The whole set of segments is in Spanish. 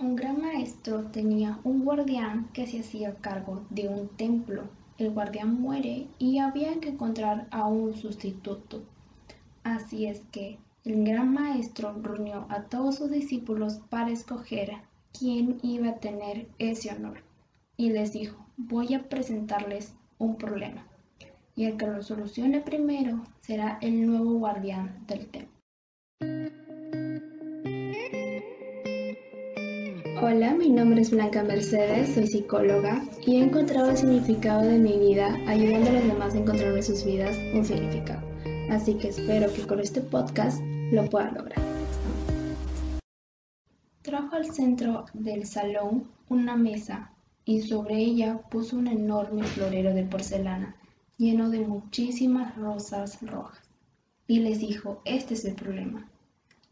Un gran maestro tenía un guardián que se hacía cargo de un templo. El guardián muere y había que encontrar a un sustituto. Así es que el gran maestro reunió a todos sus discípulos para escoger quién iba a tener ese honor. Y les dijo, voy a presentarles un problema. Y el que lo solucione primero será el nuevo guardián del templo. Hola, mi nombre es Blanca Mercedes, soy psicóloga y he encontrado el significado de mi vida ayudando a los demás a encontrar en sus vidas un significado. Así que espero que con este podcast lo puedan lograr. Trajo al centro del salón una mesa y sobre ella puso un enorme florero de porcelana lleno de muchísimas rosas rojas. Y les dijo, este es el problema.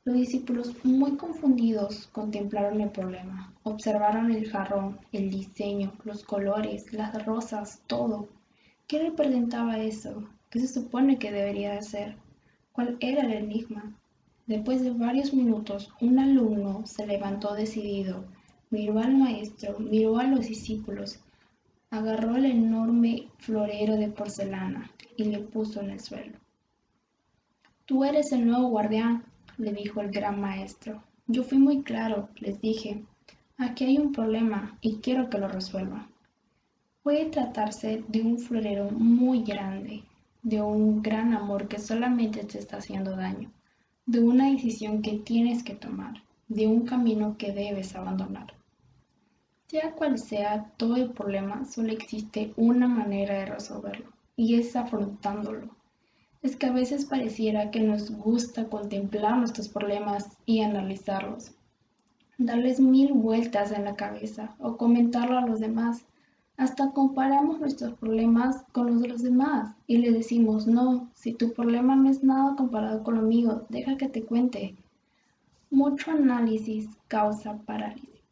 Los discípulos, muy confundidos, contemplaron el problema. Observaron el jarrón, el diseño, los colores, las rosas, todo. ¿Qué representaba eso? ¿Qué se supone que debería ser? ¿Cuál era el enigma? Después de varios minutos, un alumno se levantó decidido, miró al maestro, miró a los discípulos, agarró el enorme florero de porcelana y le puso en el suelo. Tú eres el nuevo guardián, le dijo el gran maestro. Yo fui muy claro, les dije. Aquí hay un problema y quiero que lo resuelvan. Puede tratarse de un florero muy grande, de un gran amor que solamente te está haciendo daño, de una decisión que tienes que tomar, de un camino que debes abandonar. Sea cual sea todo el problema, solo existe una manera de resolverlo, y es afrontándolo es que a veces pareciera que nos gusta contemplar nuestros problemas y analizarlos, darles mil vueltas en la cabeza o comentarlo a los demás. Hasta comparamos nuestros problemas con los de los demás y le decimos, no, si tu problema no es nada comparado con lo mío, deja que te cuente. Mucho análisis causa parálisis.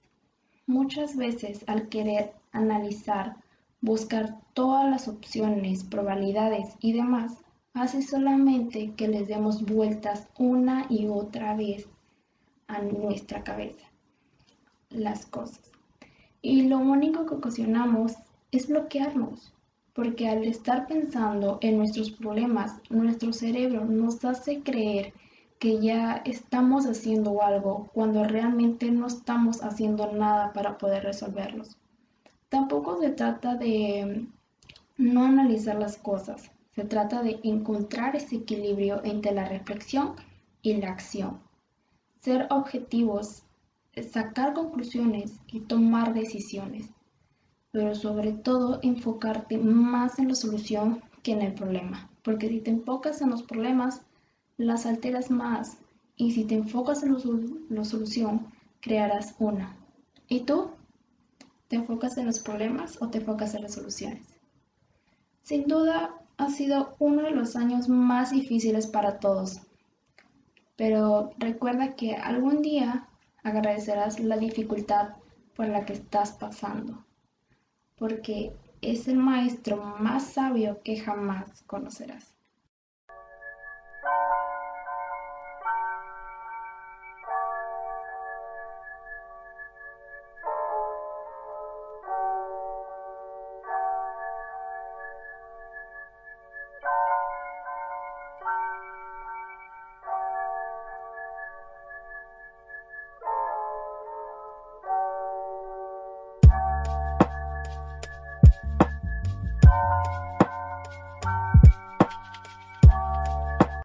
Muchas veces al querer analizar, buscar todas las opciones, probabilidades y demás, hace solamente que les demos vueltas una y otra vez a nuestra cabeza las cosas. Y lo único que ocasionamos es bloquearnos, porque al estar pensando en nuestros problemas, nuestro cerebro nos hace creer que ya estamos haciendo algo cuando realmente no estamos haciendo nada para poder resolverlos. Tampoco se trata de no analizar las cosas, se trata de encontrar ese equilibrio entre la reflexión y la acción. Ser objetivos, sacar conclusiones y tomar decisiones, pero sobre todo enfocarte más en la solución que en el problema, porque si te enfocas en los problemas, las alteras más y si te enfocas en la solución, crearás una. ¿Y tú? ¿Te enfocas en los problemas o te enfocas en las soluciones? Sin duda, ha sido uno de los años más difíciles para todos. Pero recuerda que algún día agradecerás la dificultad por la que estás pasando, porque es el maestro más sabio que jamás conocerás.